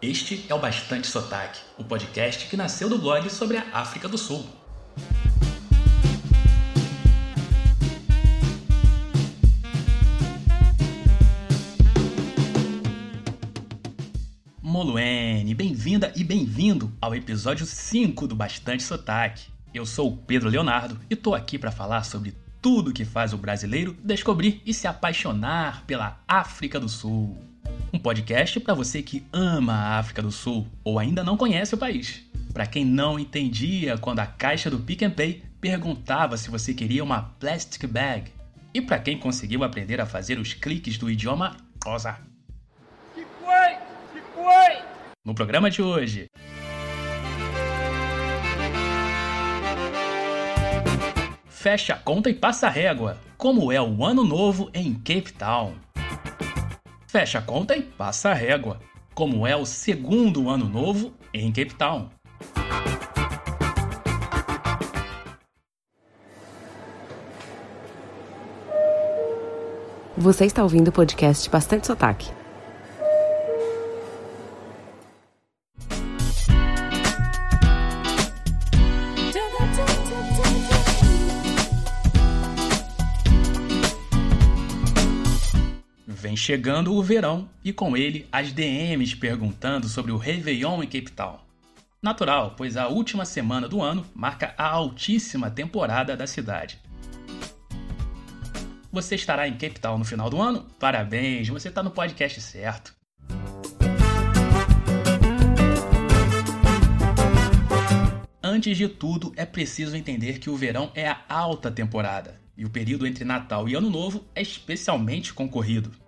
Este é o Bastante Sotaque, o podcast que nasceu do blog sobre a África do Sul. Moluene, bem-vinda e bem-vindo ao episódio 5 do Bastante Sotaque. Eu sou o Pedro Leonardo e tô aqui para falar sobre tudo que faz o brasileiro descobrir e se apaixonar pela África do Sul. Um podcast para você que ama a África do Sul ou ainda não conhece o país. Para quem não entendia quando a caixa do Pick and Pay perguntava se você queria uma plastic bag. E para quem conseguiu aprender a fazer os cliques do idioma rosa. Que foi? Que foi? No programa de hoje, fecha a conta e passa a régua. Como é o ano novo em Cape Town? Fecha a conta e passa a régua. Como é o segundo ano novo em Cape Town? Você está ouvindo o podcast Bastante Sotaque. Chegando o verão e com ele as DMs perguntando sobre o Réveillon em Cape Town. Natural, pois a última semana do ano marca a altíssima temporada da cidade. Você estará em Cape Town no final do ano? Parabéns, você está no podcast certo. Antes de tudo, é preciso entender que o verão é a alta temporada e o período entre Natal e Ano Novo é especialmente concorrido.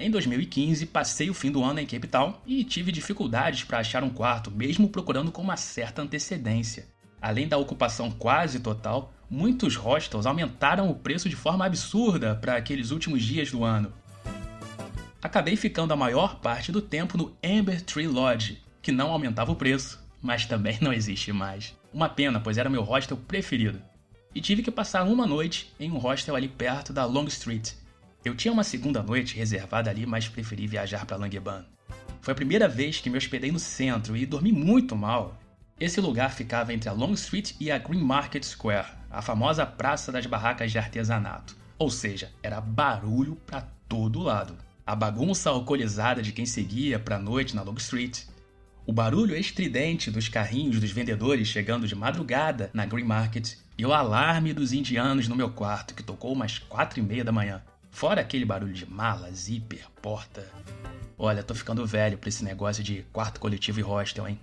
Em 2015, passei o fim do ano em Cape Town e tive dificuldades para achar um quarto, mesmo procurando com uma certa antecedência. Além da ocupação quase total, muitos hostels aumentaram o preço de forma absurda para aqueles últimos dias do ano. Acabei ficando a maior parte do tempo no Amber Tree Lodge, que não aumentava o preço, mas também não existe mais. Uma pena, pois era meu hostel preferido. E tive que passar uma noite em um hostel ali perto da Long Street, eu tinha uma segunda noite reservada ali, mas preferi viajar para Langeban. Foi a primeira vez que me hospedei no centro e dormi muito mal. Esse lugar ficava entre a Long Street e a Green Market Square, a famosa praça das barracas de artesanato. Ou seja, era barulho para todo lado. A bagunça alcoolizada de quem seguia para a noite na Long Street, o barulho estridente dos carrinhos dos vendedores chegando de madrugada na Green Market e o alarme dos indianos no meu quarto que tocou umas quatro e meia da manhã. Fora aquele barulho de mala, zíper, porta. Olha, tô ficando velho pra esse negócio de quarto coletivo e hostel, hein?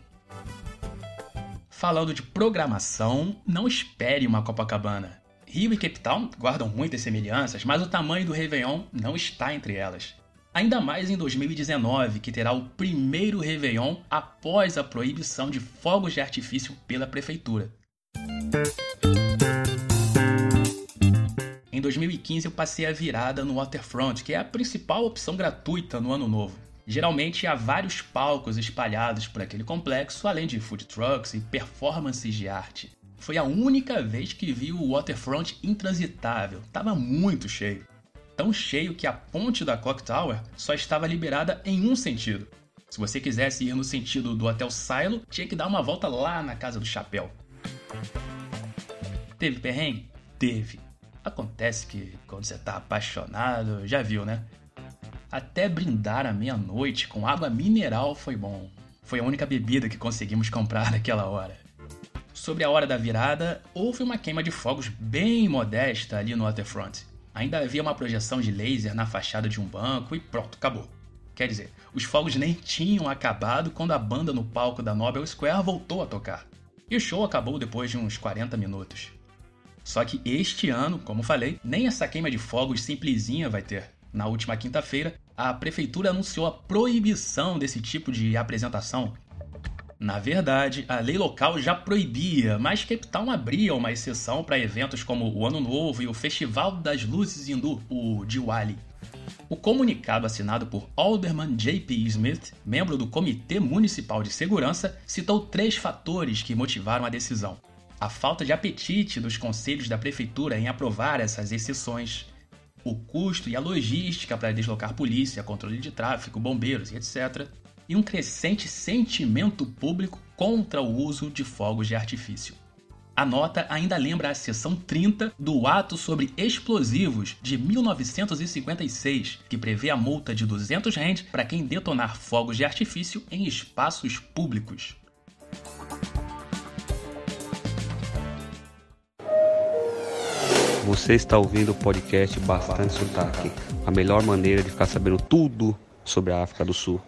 Falando de programação, não espere uma Copacabana. Rio e Cape Town guardam muitas semelhanças, mas o tamanho do Réveillon não está entre elas. Ainda mais em 2019, que terá o primeiro Réveillon após a proibição de fogos de artifício pela prefeitura. 2015 eu passei a virada no Waterfront, que é a principal opção gratuita no ano novo. Geralmente há vários palcos espalhados por aquele complexo, além de food trucks e performances de arte. Foi a única vez que vi o Waterfront intransitável, estava muito cheio. Tão cheio que a ponte da Clock Tower só estava liberada em um sentido. Se você quisesse ir no sentido do Hotel Silo, tinha que dar uma volta lá na Casa do Chapéu. Teve perrengue? Teve. Acontece que quando você tá apaixonado, já viu, né? Até brindar à meia-noite com água mineral foi bom. Foi a única bebida que conseguimos comprar naquela hora. Sobre a hora da virada, houve uma queima de fogos bem modesta ali no waterfront. Ainda havia uma projeção de laser na fachada de um banco e pronto, acabou. Quer dizer, os fogos nem tinham acabado quando a banda no palco da Nobel Square voltou a tocar. E o show acabou depois de uns 40 minutos. Só que este ano, como falei, nem essa queima de fogos simplesinha vai ter. Na última quinta-feira, a prefeitura anunciou a proibição desse tipo de apresentação. Na verdade, a lei local já proibia, mas Cape Town abria uma exceção para eventos como o Ano Novo e o Festival das Luzes Hindu, o Diwali. O comunicado assinado por Alderman J.P. Smith, membro do Comitê Municipal de Segurança, citou três fatores que motivaram a decisão a falta de apetite dos conselhos da prefeitura em aprovar essas exceções, o custo e a logística para deslocar polícia, controle de tráfego, bombeiros e etc., e um crescente sentimento público contra o uso de fogos de artifício. A nota ainda lembra a seção 30 do Ato sobre Explosivos de 1956, que prevê a multa de 200 rand para quem detonar fogos de artifício em espaços públicos. Você está ouvindo o podcast Bastante Sotaque, a melhor maneira de ficar sabendo tudo sobre a África do Sul.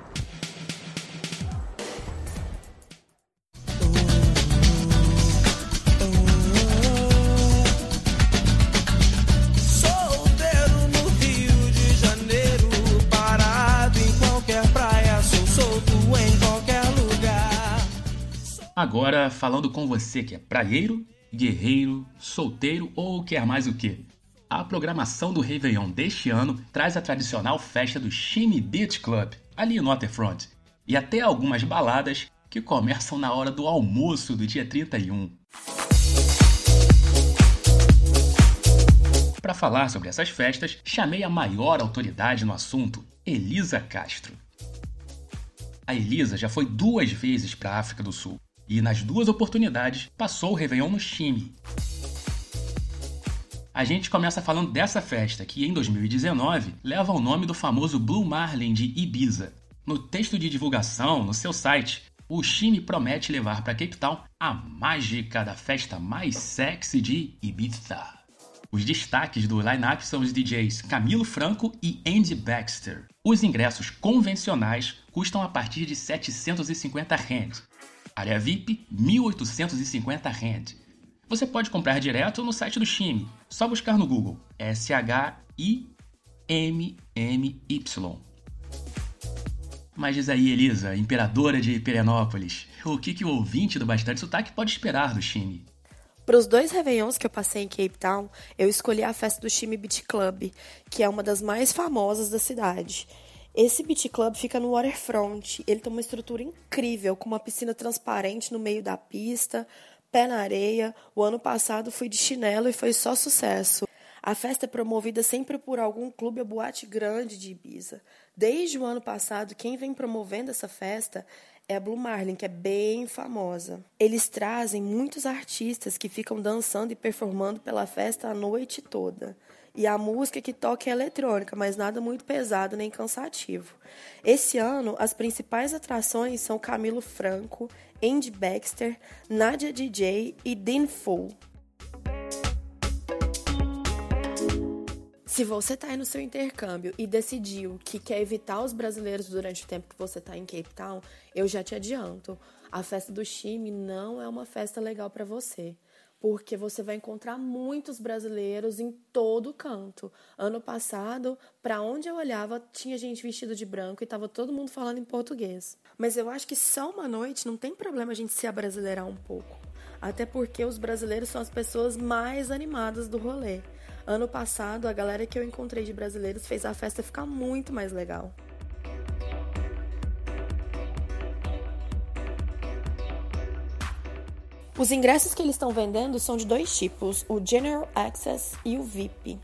Agora falando com você que é praieiro, guerreiro, solteiro ou quer mais o que? A programação do Réveillon deste ano traz a tradicional festa do Shimmy Beach Club, ali no Waterfront, e até algumas baladas que começam na hora do almoço do dia 31. Para falar sobre essas festas, chamei a maior autoridade no assunto, Elisa Castro. A Elisa já foi duas vezes para a África do Sul e nas duas oportunidades passou o Réveillon no Chile. A gente começa falando dessa festa, que em 2019 leva o nome do famoso Blue Marlin de Ibiza. No texto de divulgação, no seu site, o Chime promete levar para Cape Town a mágica da festa mais sexy de Ibiza. Os destaques do line-up são os DJs Camilo Franco e Andy Baxter. Os ingressos convencionais custam a partir de 750 rand, Área VIP, 1.850 rand. Você pode comprar direto no site do Chime. Só buscar no Google S-H-I-M-M-Y. Mas diz aí, Elisa, imperadora de Perenópolis, o que, que o ouvinte do Bastante Sotaque pode esperar do Chime? Para os dois Réveillons que eu passei em Cape Town, eu escolhi a festa do Chime Beach Club, que é uma das mais famosas da cidade. Esse beach club fica no waterfront. Ele tem uma estrutura incrível, com uma piscina transparente no meio da pista, pé na areia. O ano passado fui de chinelo e foi só sucesso. A festa é promovida sempre por algum clube ou boate grande de Ibiza. Desde o ano passado, quem vem promovendo essa festa é a Blue Marlin, que é bem famosa. Eles trazem muitos artistas que ficam dançando e performando pela festa a noite toda. E a música que toca é eletrônica, mas nada muito pesado nem cansativo. Esse ano, as principais atrações são Camilo Franco, Andy Baxter, Nadia DJ e Dean Full. Se você está aí no seu intercâmbio e decidiu que quer evitar os brasileiros durante o tempo que você está em Cape Town, eu já te adianto, a festa do Chime não é uma festa legal para você porque você vai encontrar muitos brasileiros em todo canto. Ano passado, para onde eu olhava, tinha gente vestido de branco e estava todo mundo falando em português. Mas eu acho que só uma noite não tem problema a gente se abrasileirar um pouco. Até porque os brasileiros são as pessoas mais animadas do rolê. Ano passado, a galera que eu encontrei de brasileiros fez a festa ficar muito mais legal. Os ingressos que eles estão vendendo são de dois tipos, o General Access e o VIP.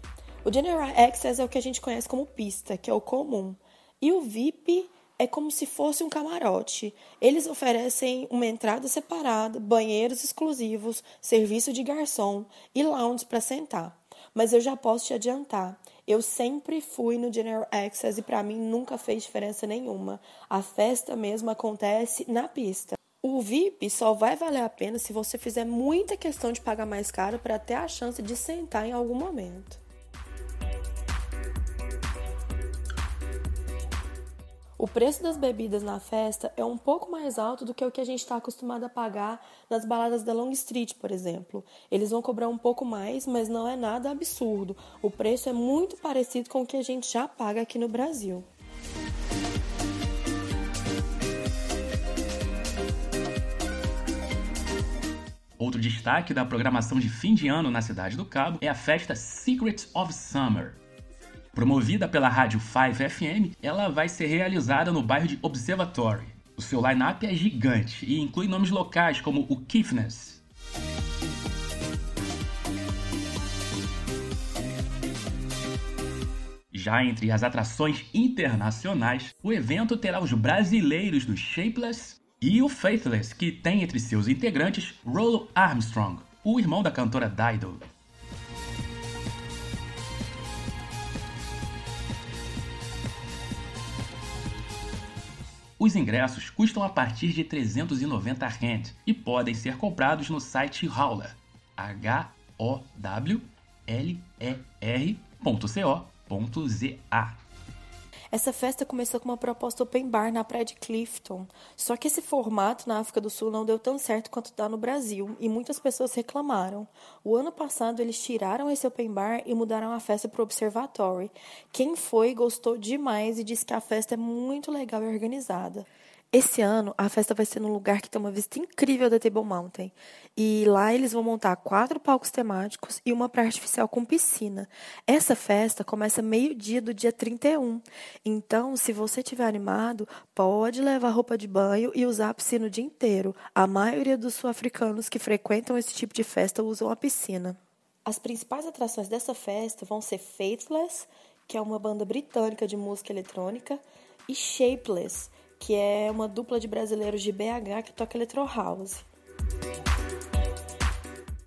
O General Access é o que a gente conhece como pista, que é o comum. E o VIP é como se fosse um camarote. Eles oferecem uma entrada separada, banheiros exclusivos, serviço de garçom e lounge para sentar. Mas eu já posso te adiantar, eu sempre fui no General Access e para mim nunca fez diferença nenhuma. A festa mesmo acontece na pista. O VIP só vai valer a pena se você fizer muita questão de pagar mais caro para ter a chance de sentar em algum momento. O preço das bebidas na festa é um pouco mais alto do que o que a gente está acostumado a pagar nas baladas da Long Street, por exemplo. Eles vão cobrar um pouco mais, mas não é nada absurdo. O preço é muito parecido com o que a gente já paga aqui no Brasil. Outro destaque da programação de fim de ano na Cidade do Cabo é a festa Secrets of Summer. Promovida pela rádio 5FM, ela vai ser realizada no bairro de Observatory. O seu line-up é gigante e inclui nomes locais como o Kiffness. Já entre as atrações internacionais, o evento terá os brasileiros do Shapeless e o Faithless, que tem entre seus integrantes Rollo Armstrong, o irmão da cantora Dido. Os ingressos custam a partir de 390 rand e podem ser comprados no site Howler, h o w l e r.co.za. Essa festa começou com uma proposta open bar na praia de Clifton. Só que esse formato na África do Sul não deu tão certo quanto dá no Brasil e muitas pessoas reclamaram. O ano passado eles tiraram esse open bar e mudaram a festa para o Observatory. Quem foi gostou demais e disse que a festa é muito legal e organizada. Esse ano, a festa vai ser num lugar que tem uma vista incrível da Table Mountain. E lá eles vão montar quatro palcos temáticos e uma praia artificial com piscina. Essa festa começa meio-dia do dia 31. Então, se você estiver animado, pode levar roupa de banho e usar a piscina o dia inteiro. A maioria dos sul-africanos que frequentam esse tipo de festa usam a piscina. As principais atrações dessa festa vão ser Faithless, que é uma banda britânica de música eletrônica, e Shapeless, que é uma dupla de brasileiros de BH que toca electro house.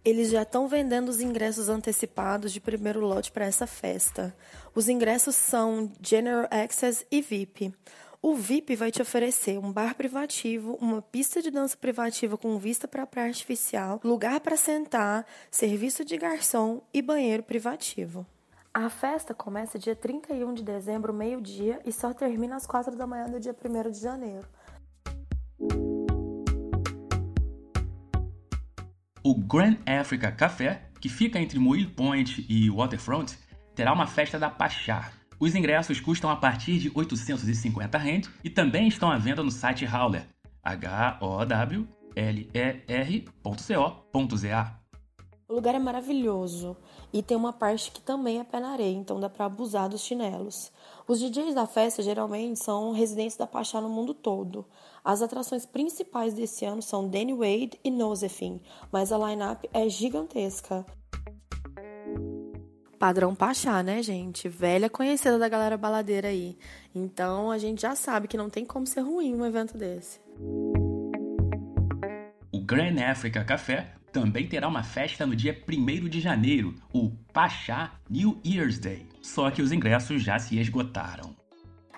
Eles já estão vendendo os ingressos antecipados de primeiro lote para essa festa. Os ingressos são General Access e VIP. O VIP vai te oferecer um bar privativo, uma pista de dança privativa com vista para a praia artificial, lugar para sentar, serviço de garçom e banheiro privativo. A festa começa dia 31 de dezembro, meio-dia, e só termina às 4 da manhã do dia 1 de janeiro. O Grand Africa Café, que fica entre Moil Point e Waterfront, terá uma festa da Pachá. Os ingressos custam a partir de 850 rand e também estão à venda no site Howler, h o w l e r.co.za. O lugar é maravilhoso e tem uma parte que também é pé na areia, então dá para abusar dos chinelos. Os DJs da festa geralmente são residentes da Pachá no mundo todo. As atrações principais desse ano são Danny Wade e Nosefin, mas a line-up é gigantesca. Padrão Pachá, né, gente? Velha conhecida da galera baladeira aí. Então a gente já sabe que não tem como ser ruim um evento desse. O Grand Africa Café também terá uma festa no dia 1 de janeiro, o Pachá New Year's Day. Só que os ingressos já se esgotaram.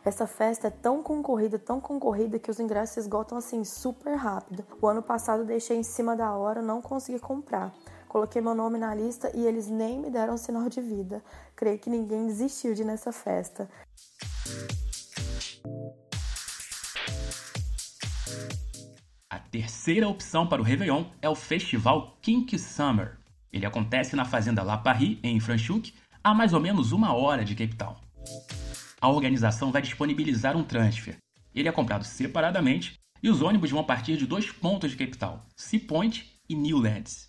Essa festa é tão concorrida, tão concorrida que os ingressos se esgotam assim super rápido. O ano passado deixei em cima da hora, não consegui comprar. Coloquei meu nome na lista e eles nem me deram sinal de vida. Creio que ninguém desistiu de ir nessa festa. Terceira opção para o Réveillon é o festival Kink Summer. Ele acontece na fazenda La Paris, em Franschhoek, a mais ou menos uma hora de Cape Town. A organização vai disponibilizar um transfer. Ele é comprado separadamente e os ônibus vão partir de dois pontos de Cape Town, Sea Point e Newlands.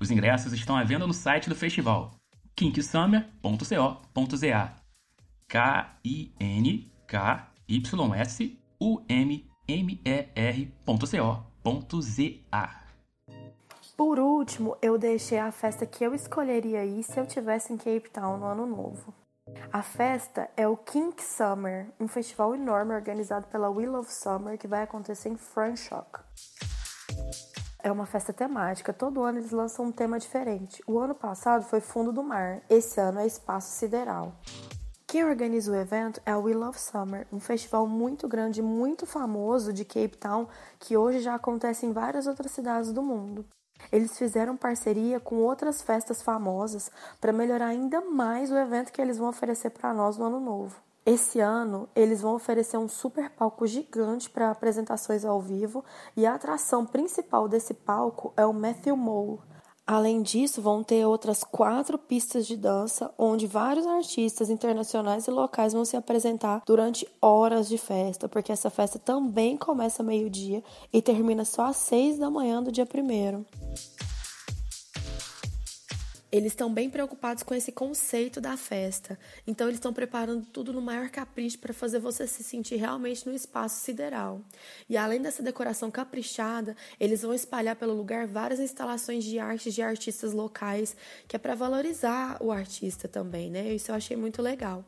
Os ingressos estão à venda no site do festival, kinksummer.co.za. K-I-N-K-Y-S-U-M mer.co.za. Por último, eu deixei a festa que eu escolheria ir se eu tivesse em Cape Town no ano novo. A festa é o Kink Summer, um festival enorme organizado pela Wheel of Summer que vai acontecer em Franschhoek. É uma festa temática, todo ano eles lançam um tema diferente. O ano passado foi Fundo do Mar, esse ano é Espaço Sideral. Quem organiza o evento é o We Love Summer, um festival muito grande, muito famoso de Cape Town, que hoje já acontece em várias outras cidades do mundo. Eles fizeram parceria com outras festas famosas para melhorar ainda mais o evento que eles vão oferecer para nós no ano novo. Esse ano, eles vão oferecer um super palco gigante para apresentações ao vivo e a atração principal desse palco é o Matthew Mole, Além disso, vão ter outras quatro pistas de dança, onde vários artistas internacionais e locais vão se apresentar durante horas de festa, porque essa festa também começa meio-dia e termina só às seis da manhã do dia primeiro. Eles estão bem preocupados com esse conceito da festa. Então, eles estão preparando tudo no maior capricho para fazer você se sentir realmente no espaço sideral. E além dessa decoração caprichada, eles vão espalhar pelo lugar várias instalações de arte de artistas locais, que é para valorizar o artista também, né? Isso eu achei muito legal.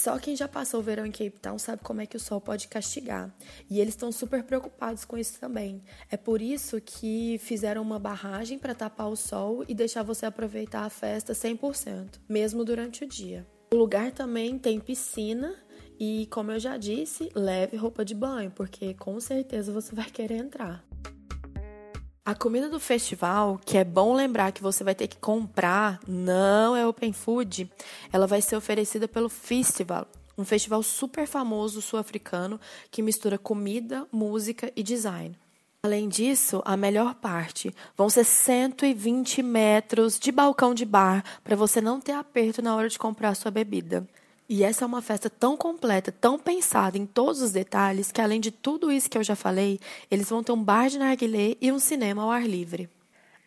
Só quem já passou o verão em Cape Town sabe como é que o sol pode castigar. E eles estão super preocupados com isso também. É por isso que fizeram uma barragem para tapar o sol e deixar você aproveitar a festa 100%, mesmo durante o dia. O lugar também tem piscina e, como eu já disse, leve roupa de banho, porque com certeza você vai querer entrar. A comida do festival, que é bom lembrar que você vai ter que comprar, não é open food, ela vai ser oferecida pelo Festival, um festival super famoso sul-africano que mistura comida, música e design. Além disso, a melhor parte vão ser 120 metros de balcão de bar para você não ter aperto na hora de comprar sua bebida. E essa é uma festa tão completa, tão pensada em todos os detalhes, que além de tudo isso que eu já falei, eles vão ter um bar de narguilé e um cinema ao ar livre.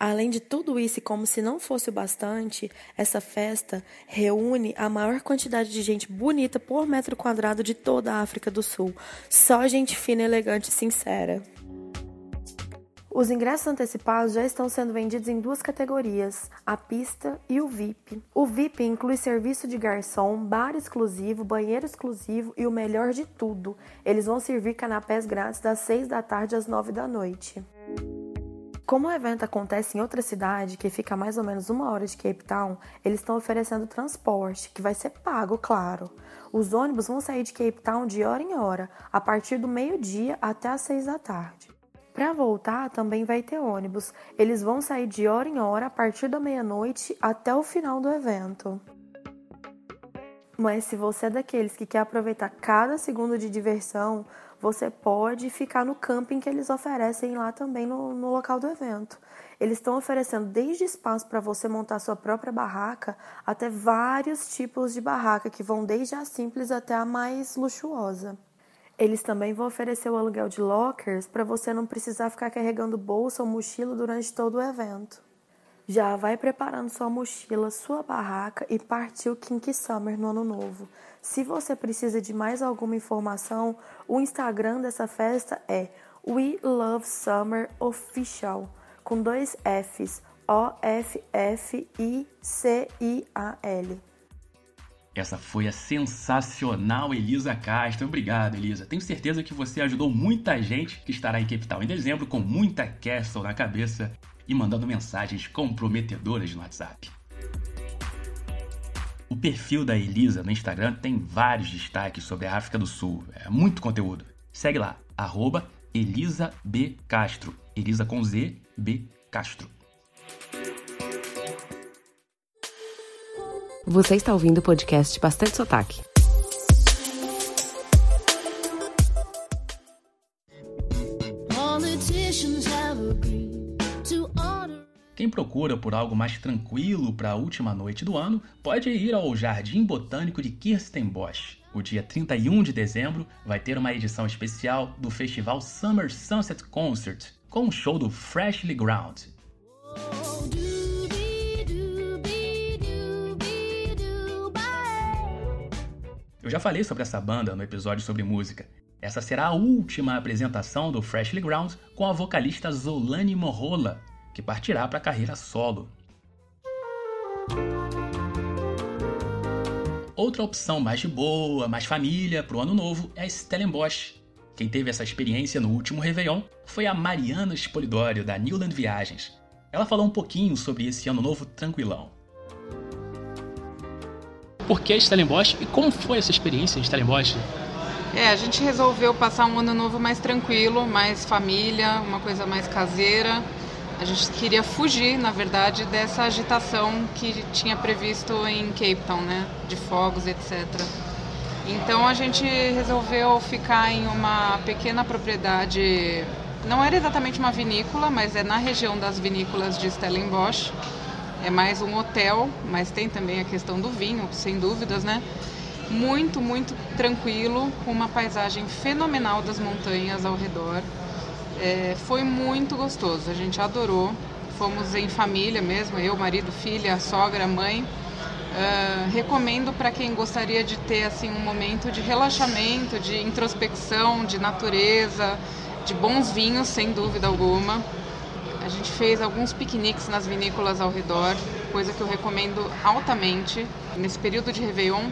Além de tudo isso, e como se não fosse o bastante, essa festa reúne a maior quantidade de gente bonita por metro quadrado de toda a África do Sul. Só gente fina, elegante e sincera. Os ingressos antecipados já estão sendo vendidos em duas categorias, a pista e o VIP. O VIP inclui serviço de garçom, bar exclusivo, banheiro exclusivo e o melhor de tudo, eles vão servir canapés grátis das 6 da tarde às 9 da noite. Como o evento acontece em outra cidade, que fica a mais ou menos uma hora de Cape Town, eles estão oferecendo transporte, que vai ser pago, claro. Os ônibus vão sair de Cape Town de hora em hora, a partir do meio-dia até às 6 da tarde. Para voltar, também vai ter ônibus. Eles vão sair de hora em hora a partir da meia-noite até o final do evento. Mas se você é daqueles que quer aproveitar cada segundo de diversão, você pode ficar no camping que eles oferecem lá também no, no local do evento. Eles estão oferecendo desde espaço para você montar sua própria barraca até vários tipos de barraca, que vão desde a simples até a mais luxuosa. Eles também vão oferecer o aluguel de lockers para você não precisar ficar carregando bolsa ou mochila durante todo o evento. Já vai preparando sua mochila, sua barraca e partiu Kinky Summer no ano novo. Se você precisa de mais alguma informação, o Instagram dessa festa é We Love Summer Official, com dois Fs, O-F-F-I-C-I-A-L. Essa foi a sensacional Elisa Castro. Obrigado, Elisa. Tenho certeza que você ajudou muita gente que estará em Cape Town em dezembro com muita castle na cabeça e mandando mensagens comprometedoras no WhatsApp. O perfil da Elisa no Instagram tem vários destaques sobre a África do Sul. É muito conteúdo. Segue lá, arroba Elisa B. Castro. Elisa com Z, B. Castro. Você está ouvindo o podcast Bastante Sotaque. Quem procura por algo mais tranquilo para a última noite do ano pode ir ao Jardim Botânico de Kirstenbosch. O dia 31 de dezembro vai ter uma edição especial do festival Summer Sunset Concert, com um show do Freshly Ground. Eu já falei sobre essa banda no episódio sobre música. Essa será a última apresentação do Freshly Ground com a vocalista Zolane Morrola, que partirá para a carreira solo. Outra opção mais de boa, mais família para o ano novo é Stellenbosch. Quem teve essa experiência no último Réveillon foi a Mariana Spolidório, da Newland Viagens. Ela falou um pouquinho sobre esse ano novo tranquilão. Por que Stellenbosch e como foi essa experiência em Stellenbosch? É, a gente resolveu passar um ano novo mais tranquilo, mais família, uma coisa mais caseira. A gente queria fugir, na verdade, dessa agitação que tinha previsto em Cape Town, né? De fogos, etc. Então a gente resolveu ficar em uma pequena propriedade. Não era exatamente uma vinícola, mas é na região das vinícolas de Stellenbosch é mais um hotel, mas tem também a questão do vinho, sem dúvidas, né? Muito, muito tranquilo, com uma paisagem fenomenal das montanhas ao redor. É, foi muito gostoso, a gente adorou. Fomos em família mesmo, eu, marido, filha, sogra, mãe. Uh, recomendo para quem gostaria de ter assim um momento de relaxamento, de introspecção, de natureza, de bons vinhos, sem dúvida alguma. A gente fez alguns piqueniques nas vinícolas ao redor. coisa que eu recomendo altamente nesse período de Réveillon.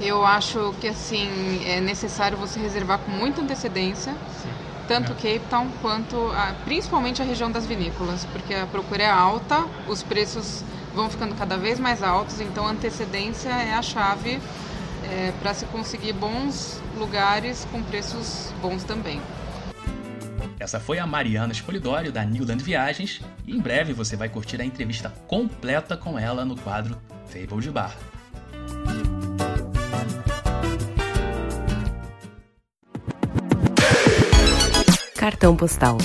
Eu acho que assim é necessário você reservar com muita antecedência. Tanto Cape Town quanto a, principalmente a região das vinícolas, porque a procura é alta, os preços vão ficando cada vez mais altos, então a antecedência é a chave é, para se conseguir bons lugares com preços bons também. Essa foi a Mariana Spolidório da Newland Viagens e em breve você vai curtir a entrevista completa com ela no quadro Table de Bar. Cartão postal.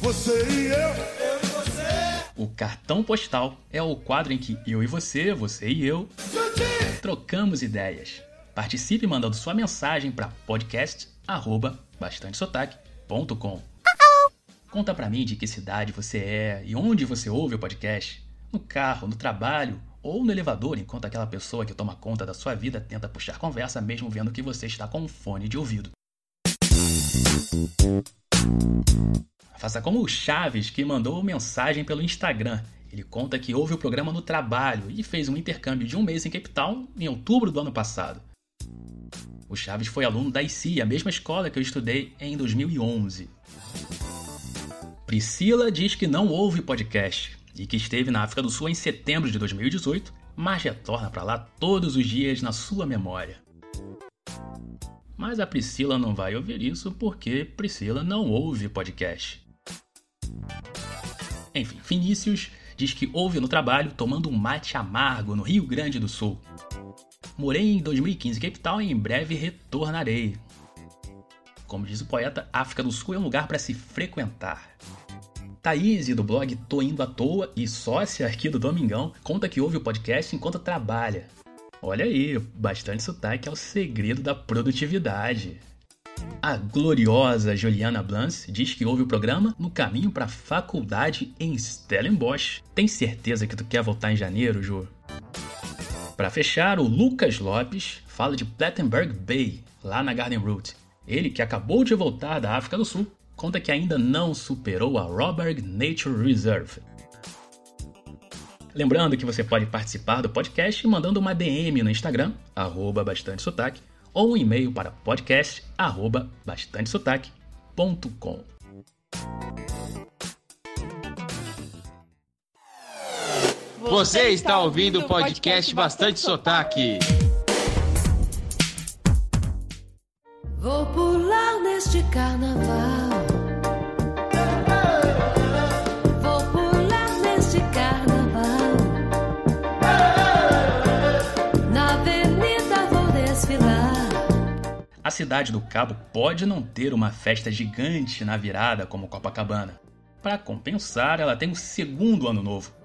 Você e eu, eu e você. O cartão postal é o quadro em que eu e você, você e eu, trocamos ideias. Participe mandando sua mensagem para podcast@bastantesotaque.com. Conta pra mim de que cidade você é e onde você ouve o podcast. No carro, no trabalho ou no elevador, enquanto aquela pessoa que toma conta da sua vida tenta puxar conversa mesmo vendo que você está com um fone de ouvido. Faça como o Chaves, que mandou mensagem pelo Instagram. Ele conta que houve o programa no trabalho e fez um intercâmbio de um mês em Cape Town em outubro do ano passado. O Chaves foi aluno da IC, a mesma escola que eu estudei em 2011. Priscila diz que não ouve podcast e que esteve na África do Sul em setembro de 2018, mas retorna para lá todos os dias na sua memória. Mas a Priscila não vai ouvir isso porque Priscila não ouve podcast. Enfim, Vinícius diz que ouve no trabalho tomando um mate amargo no Rio Grande do Sul. Morei em 2015 em Cape Town e em breve retornarei. Como diz o poeta, África do Sul é um lugar para se frequentar. Thaís, do blog Tô Indo à Toa e sócia aqui do Domingão, conta que ouve o podcast enquanto trabalha. Olha aí, bastante sotaque é o segredo da produtividade. A gloriosa Juliana Blance diz que ouve o programa no caminho para a faculdade em Stellenbosch. Tem certeza que tu quer voltar em janeiro, Ju? Para fechar, o Lucas Lopes fala de Plattenberg Bay, lá na Garden Route. Ele, que acabou de voltar da África do Sul, conta que ainda não superou a Robert Nature Reserve. Lembrando que você pode participar do podcast mandando uma DM no Instagram, arroba bastante sotaque, ou um e-mail para podcast@bastantesotaque.com. Você está ouvindo o podcast Bastante Sotaque. Vou pular neste carnaval. Vou pular neste carnaval. Na avenida vou desfilar. A cidade do Cabo pode não ter uma festa gigante na virada como Copacabana. Para compensar, ela tem o segundo ano novo.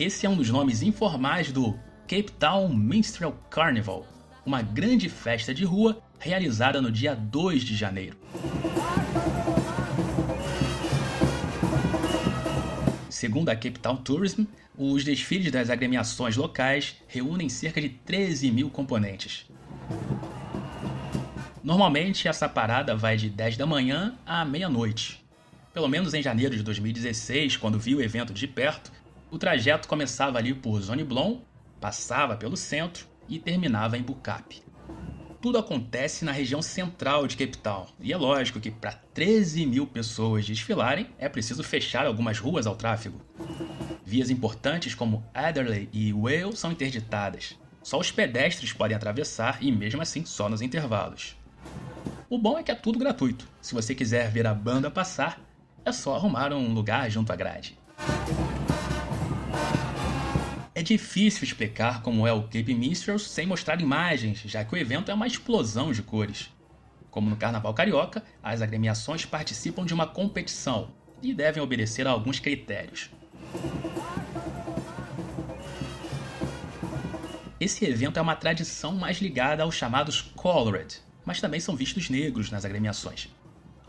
Esse é um dos nomes informais do Cape Town Minstrel Carnival, uma grande festa de rua realizada no dia 2 de janeiro. Segundo a Cape Town Tourism, os desfiles das agremiações locais reúnem cerca de 13 mil componentes. Normalmente essa parada vai de 10 da manhã à meia-noite. Pelo menos em janeiro de 2016, quando vi o evento de perto, o trajeto começava ali por Zone Blon, passava pelo centro e terminava em Bucape. Tudo acontece na região central de Cape Town, e é lógico que para 13 mil pessoas desfilarem é preciso fechar algumas ruas ao tráfego. Vias importantes como Adderley e Whale são interditadas. Só os pedestres podem atravessar e, mesmo assim, só nos intervalos. O bom é que é tudo gratuito. Se você quiser ver a banda passar, é só arrumar um lugar junto à grade. É difícil explicar como é o Cape Minstrels sem mostrar imagens, já que o evento é uma explosão de cores. Como no Carnaval Carioca, as agremiações participam de uma competição e devem obedecer a alguns critérios. Esse evento é uma tradição mais ligada aos chamados Colored, mas também são vistos negros nas agremiações.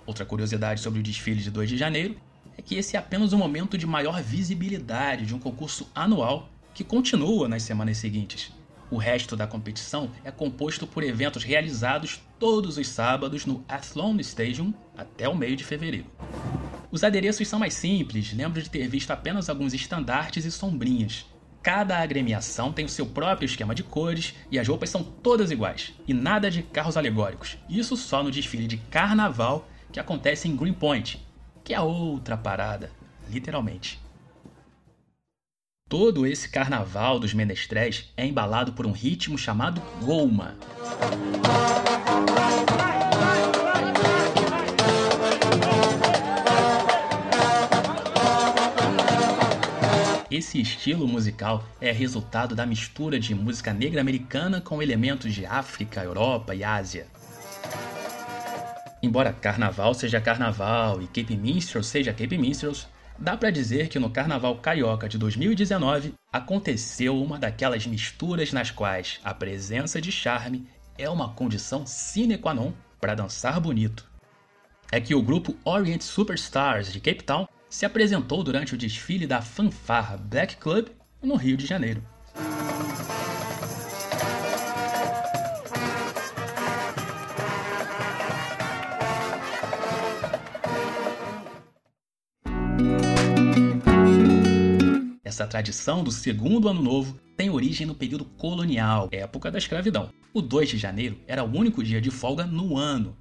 Outra curiosidade sobre o desfile de 2 de janeiro é que esse é apenas o momento de maior visibilidade de um concurso anual que continua nas semanas seguintes. O resto da competição é composto por eventos realizados todos os sábados no Athlone Stadium até o meio de fevereiro. Os adereços são mais simples, lembro de ter visto apenas alguns estandartes e sombrinhas. Cada agremiação tem o seu próprio esquema de cores e as roupas são todas iguais, e nada de carros alegóricos. Isso só no desfile de carnaval que acontece em Greenpoint, que é outra parada, literalmente. Todo esse carnaval dos menestréis é embalado por um ritmo chamado Goma. Esse estilo musical é resultado da mistura de música negra americana com elementos de África, Europa e Ásia. Embora carnaval seja carnaval e Cape Minstrel seja Cape Minstrels, dá para dizer que no Carnaval Carioca de 2019 aconteceu uma daquelas misturas nas quais a presença de charme é uma condição sine qua non para dançar bonito. É que o grupo Orient Superstars de Cape Town se apresentou durante o desfile da fanfarra Black Club no Rio de Janeiro. Essa tradição do segundo ano novo tem origem no período colonial, época da escravidão. O 2 de janeiro era o único dia de folga no ano,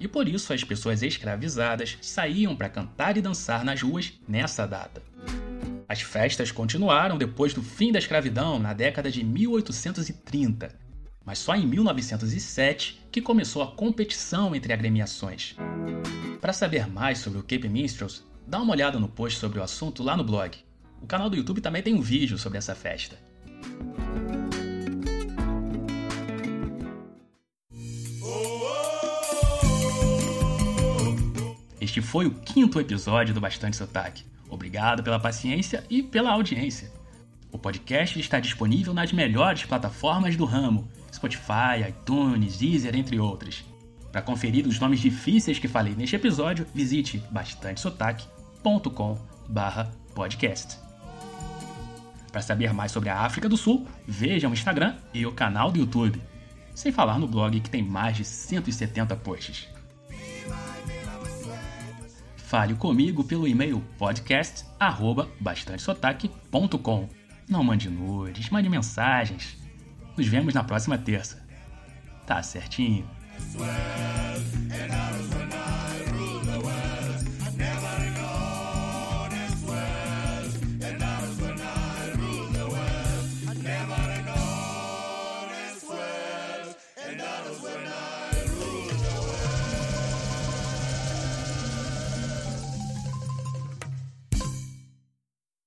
e por isso as pessoas escravizadas saíam para cantar e dançar nas ruas nessa data. As festas continuaram depois do fim da escravidão na década de 1830, mas só em 1907 que começou a competição entre agremiações. Para saber mais sobre o Cape Minstrels, dá uma olhada no post sobre o assunto lá no blog. O canal do YouTube também tem um vídeo sobre essa festa. Este foi o quinto episódio do Bastante Sotaque. Obrigado pela paciência e pela audiência. O podcast está disponível nas melhores plataformas do ramo: Spotify, iTunes, Deezer, entre outras. Para conferir os nomes difíceis que falei neste episódio, visite bastantesotaque.com/podcast. Para saber mais sobre a África do Sul, veja o Instagram e o canal do YouTube. Sem falar no blog que tem mais de 170 posts. Fale comigo pelo e-mail podcast@bastantesotaque.com. Não mande nudes, mande mensagens. Nos vemos na próxima terça. Tá certinho?